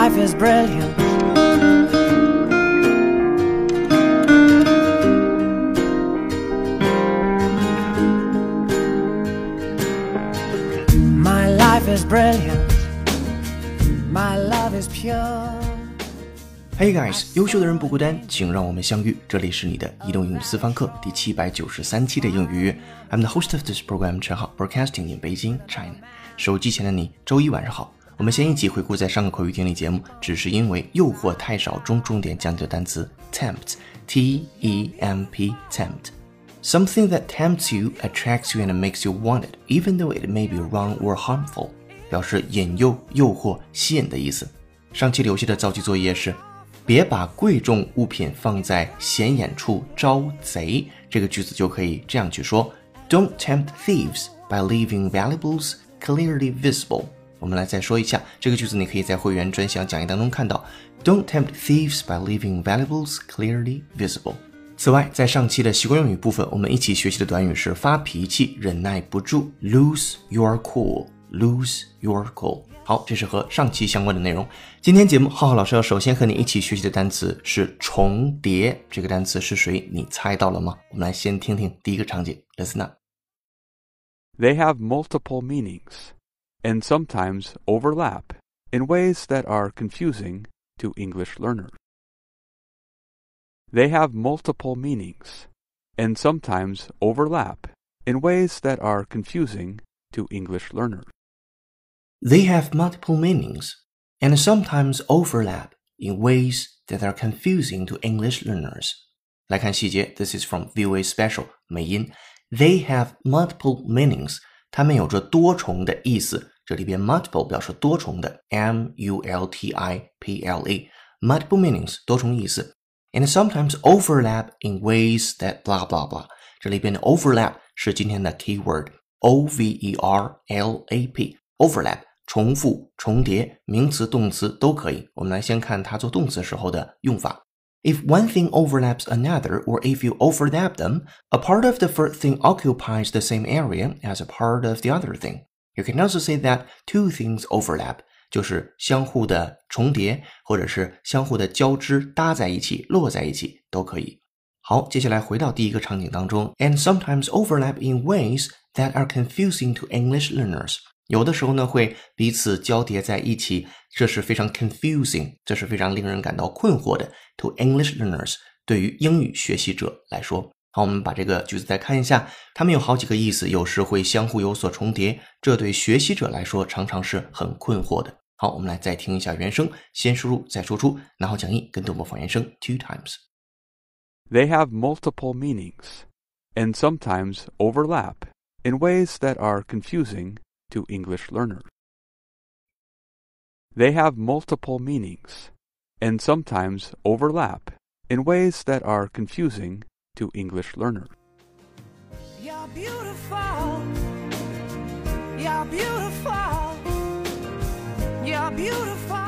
life is brilliant. My life is brilliant. My love is pure. Hey guys，优秀的人不孤单，请让我们相遇。这里是你的移动英语私房课第七百九十三期的英语。I'm the host of this program，陈浩，broadcasting in Beijing, China。手机前的你，周一晚上好。我们先一起回顾在上个口语听力节目，只是因为诱惑太少中重点讲解的单词 tempt，t e m p，tempt。Something that tempts you, attracts you, and makes you want it, even though it may be wrong or harmful，表示引诱、诱惑、吸引的意思。上期留下的造句作业是。别把贵重物品放在显眼处招贼，这个句子就可以这样去说：Don't tempt thieves by leaving valuables clearly visible。我们来再说一下这个句子，你可以在会员专享讲义当中看到。Don't tempt thieves by leaving valuables clearly visible。此外，在上期的习惯用语部分，我们一起学习的短语是发脾气、忍耐不住，lose your cool，lose your cool。好，这是和上期相关的内容。今天节目，浩浩老师要首先和你一起学习的单词是重叠。这个单词是谁？你猜到了吗？我们来先听听第一个场景。Listen up. They have multiple meanings and sometimes overlap in ways that are confusing to English learners. They have multiple meanings and sometimes overlap in ways that are confusing to English learners. They have multiple meanings and sometimes overlap in ways that are confusing to English learners. 来看细节，This is from VOA Special 美音。They have multiple meanings，它们有着多重的意思。 这里边 multiple 表示多重的，m u l t i p l e，multiple meanings 多重意思，and sometimes overlap in ways that blah blah blah。这里边的 overlap 是今天的 keyword，o v e r l a p，overlap。重复、重叠，名词、动词都可以。我们来先看它做动词时候的用法。If one thing overlaps another, or if you overlap them, a part of the first thing occupies the same area as a part of the other thing. You can also say that two things overlap，就是相互的重叠，或者是相互的交织、搭在一起、落在一起都可以。好，接下来回到第一个场景当中，and sometimes overlap in ways that are confusing to English learners。有的时候呢，会彼此交叠在一起，这是非常 confusing，这是非常令人感到困惑的。To English learners，对于英语学习者来说，好，我们把这个句子再看一下，它们有好几个意思，有时会相互有所重叠，这对学习者来说常常是很困惑的。好，我们来再听一下原声，先输入再输出，然后讲义跟读模仿原声 two times。They have multiple meanings and sometimes overlap in ways that are confusing to English learners. They have multiple meanings and sometimes overlap in ways that are confusing to English learners. You're beautiful. You're beautiful. You're beautiful.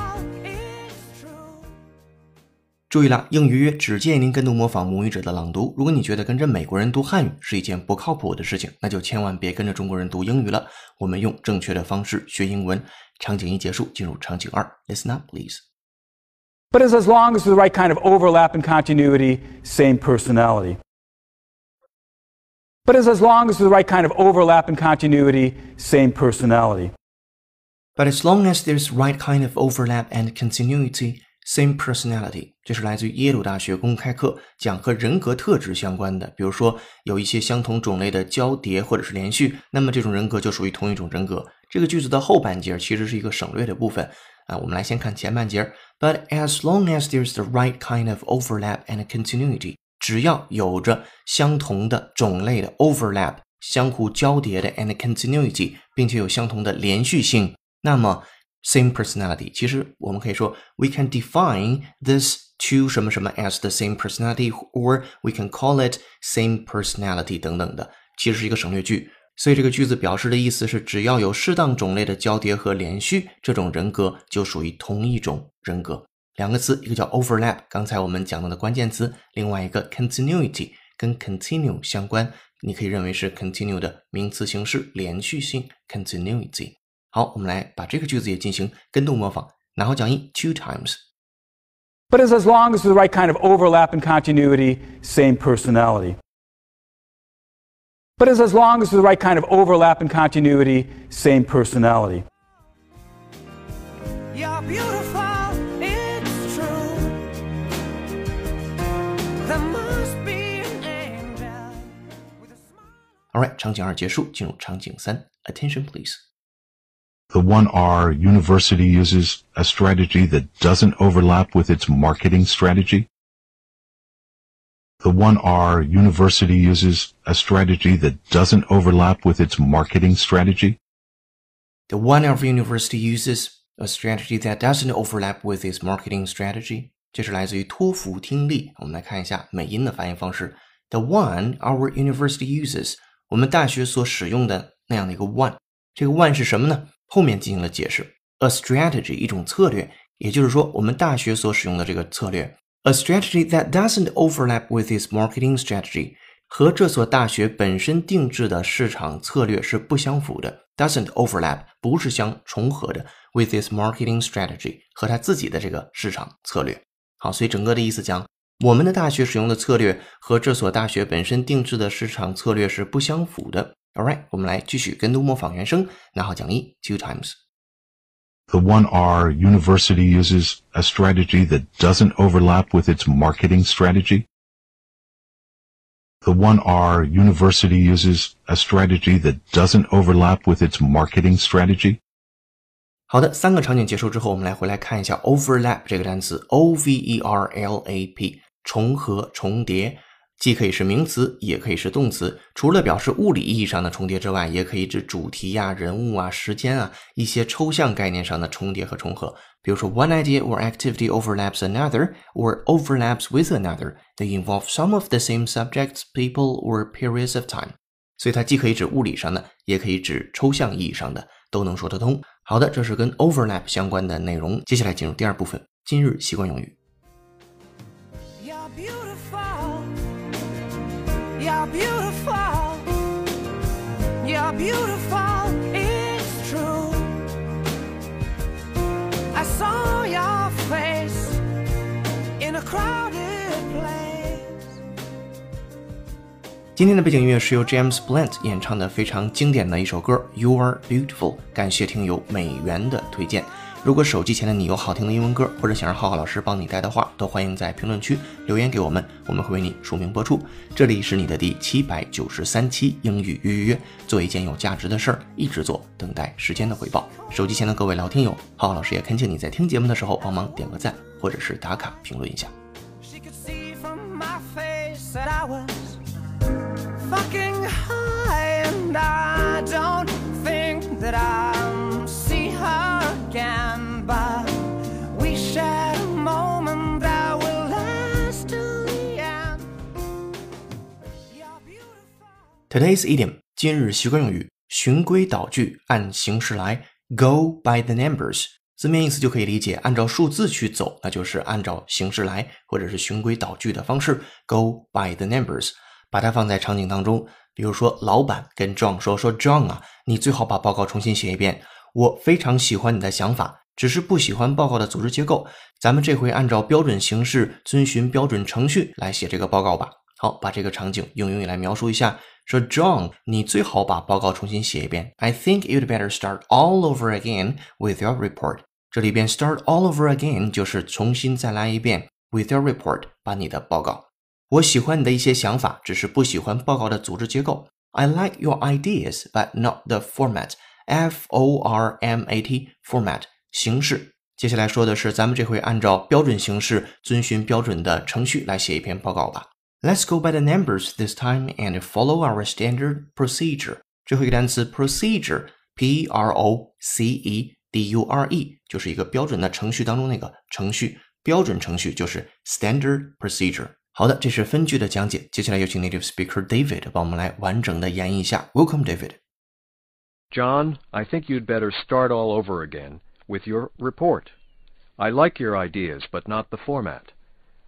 注意了，英语约只建议您跟读模仿母语者的朗读。如果你觉得跟着美国人读汉语是一件不靠谱的事情，那就千万别跟着中国人读英语了。我们用正确的方式学英文。场景一结束，进入场景二。Listen up, please. But it's as long as the right kind of overlap and continuity, same personality. But it's as long as the right kind of overlap and continuity, same personality. But as long as there's right kind of overlap and continuity, Same personality，这是来自于耶鲁大学公开课，讲和人格特质相关的。比如说，有一些相同种类的交叠或者是连续，那么这种人格就属于同一种人格。这个句子的后半截其实是一个省略的部分啊。我们来先看前半截 ，But as long as there's the right kind of overlap and continuity，只要有着相同的种类的 overlap，相互交叠的 and continuity，并且有相同的连续性，那么 same personality，其实我们可以说，we can define this two 什么什么 as the same personality，or we can call it same personality 等等的，其实是一个省略句。 所以这个句子表示的意思是，只要有适当种类的交叠和连续，这种人格就属于同一种人格。两个词，一个叫 overlap，刚才我们讲到的关键词；另外一个 continuity，跟 continue 相关，你可以认为是 continue 的名词形式，连续性 continuity。好，我们来把这个句子也进行跟读模仿，然后讲义 two times。But it's as long as the right kind of overlap and continuity, same personality. But as, as long as there's the right kind of overlap and continuity, same personality. attention please. The 1R University uses a strategy that doesn't overlap with its marketing strategy The 1R University uses a strategy that doesn't overlap with its marketing strategy. The one of university uses a strategy that doesn't overlap with its marketing strategy. 这是来自于托福听力。我们来看一下美音的发音方式。The one our university uses，我们大学所使用的那样的一个 one，这个 one 是什么呢？后面进行了解释。A strategy 一种策略，也就是说我们大学所使用的这个策略。 A strategy that doesn't overlap with its marketing strategy 和这所大学本身定制的市场策略是不相符的。Doesn't overlap 不是相重合的，with its marketing strategy 和它自己的这个市场策略。好，所以整个的意思讲，我们的大学使用的策略和这所大学本身定制的市场策略是不相符的。All right，我们来继续跟读模仿原声，拿好讲义 two times。The 1R University uses a strategy that doesn't overlap with its marketing strategy. The 1R University uses a strategy that doesn't overlap with its marketing strategy. 好的，三个场景结束之后，我们来回来看一下 overlap 这个单词，o v e r l a p，重合、重叠， 既可以是名词，也可以是动词。除了表示物理意义上的重叠之外，也可以指主题呀、人物啊、时间啊一些抽象概念上的重叠和重合。比如说，one idea or activity overlaps another or overlaps with another. They involve some of the same subjects, people, or periods of time. 所以它既可以指物理上的，也可以指抽象意义上的，都能说得通。好的，这是跟 overlap 相关的内容。接下来进入第二部分，今日习惯用语。Beautiful. It's true. I saw your face in a crowded place. 今天的背景音乐是由 James Blunt 演唱的非常经典的一首歌《You Are Beautiful》，感谢听友美元的推荐。如果手机前的你有好听的英文歌，或者想让浩浩老师帮你带的话，都欢迎在评论区留言给我们，我们会为你署名播出。这里是你的第七百九十三期英语预约，做一件有价值的事儿，一直做，等待时间的回报。手机前的各位老听友，浩浩老师也恳请你在听节目的时候帮忙点个赞，或者是打卡评论一下。She could see from my face that I was fucking high, and I don't think that i Today's idiom 今日习惯用语，循规蹈矩，按形式来，Go by the numbers。字面意思就可以理解，按照数字去走，那就是按照形式来，或者是循规蹈矩的方式，Go by the numbers。把它放在场景当中，比如说老板跟 John 说：“说 John 啊，你最好把报告重新写一遍。我非常喜欢你的想法，只是不喜欢报告的组织结构。咱们这回按照标准形式，遵循标准程序来写这个报告吧。”好，把这个场景用英语来描述一下。说 John，你最好把报告重新写一遍。I think you'd better start all over again with your report。这里边 start all over again 就是重新再来一遍 with your report，把你的报告。我喜欢你的一些想法，只是不喜欢报告的组织结构。I like your ideas, but not the format. F O R M A T format 形式。接下来说的是，咱们这回按照标准形式，遵循标准的程序来写一篇报告吧。 Let's go by the numbers this time and follow our standard procedure。最后一个单词 procedure，P R O C E D U R E，就是一个标准的程序当中那个程序。标准程序就是 standard procedure。好的，这是分句的讲解。接下来有请 native speaker David 帮我们来完整的演绎一下。Welcome, David. John, I think you'd better start all over again with your report. I like your ideas, but not the format.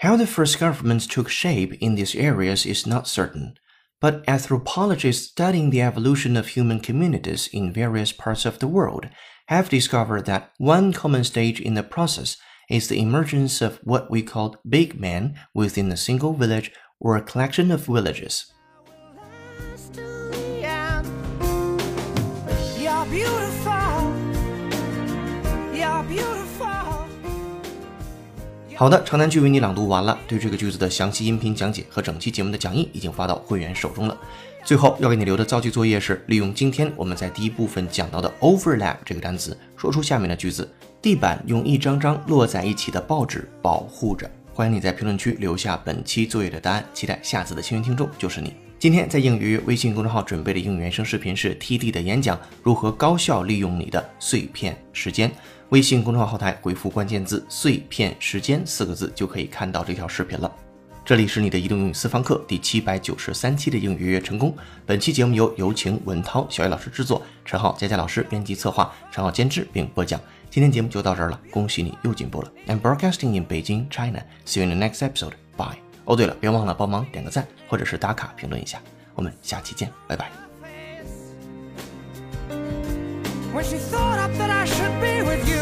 How the first governments took shape in these areas is not certain, But anthropologists studying the evolution of human communities in various parts of the world have discovered that one common stage in the process is the emergence of what we call big men within a single village or a collection of villages. You're beautiful. You're beautiful. 好的，长难句为你朗读完了。对这个句子的详细音频讲解和整期节目的讲义已经发到会员手中了。最后要给你留的造句作业是利用今天我们在第一部分讲到的 overlap 这个单词，说出下面的句子：地板用一张张摞在一起的报纸保护着。欢迎你在评论区留下本期作业的答案，期待下次的幸运听众就是你。今天在英语微信公众号准备的英语原声视频是 TD 的演讲，如何高效利用你的碎片时间。微信公众号后台回复关键字“碎片时间”四个字就可以看到这条视频了。这里是你的移动英语私房课第七百九十三期的英语约约成功。本期节目由有请文涛、小叶老师制作，陈浩、佳佳老师编辑策划，陈浩监制并播讲。今天节目就到这儿了，恭喜你又进步了。I'm broadcasting in Beijing, China. See you in the next episode. Bye. 哦，对了，别忘了帮忙点个赞，或者是打卡评论一下。我们下期见，拜拜。When she thought that I should be with you.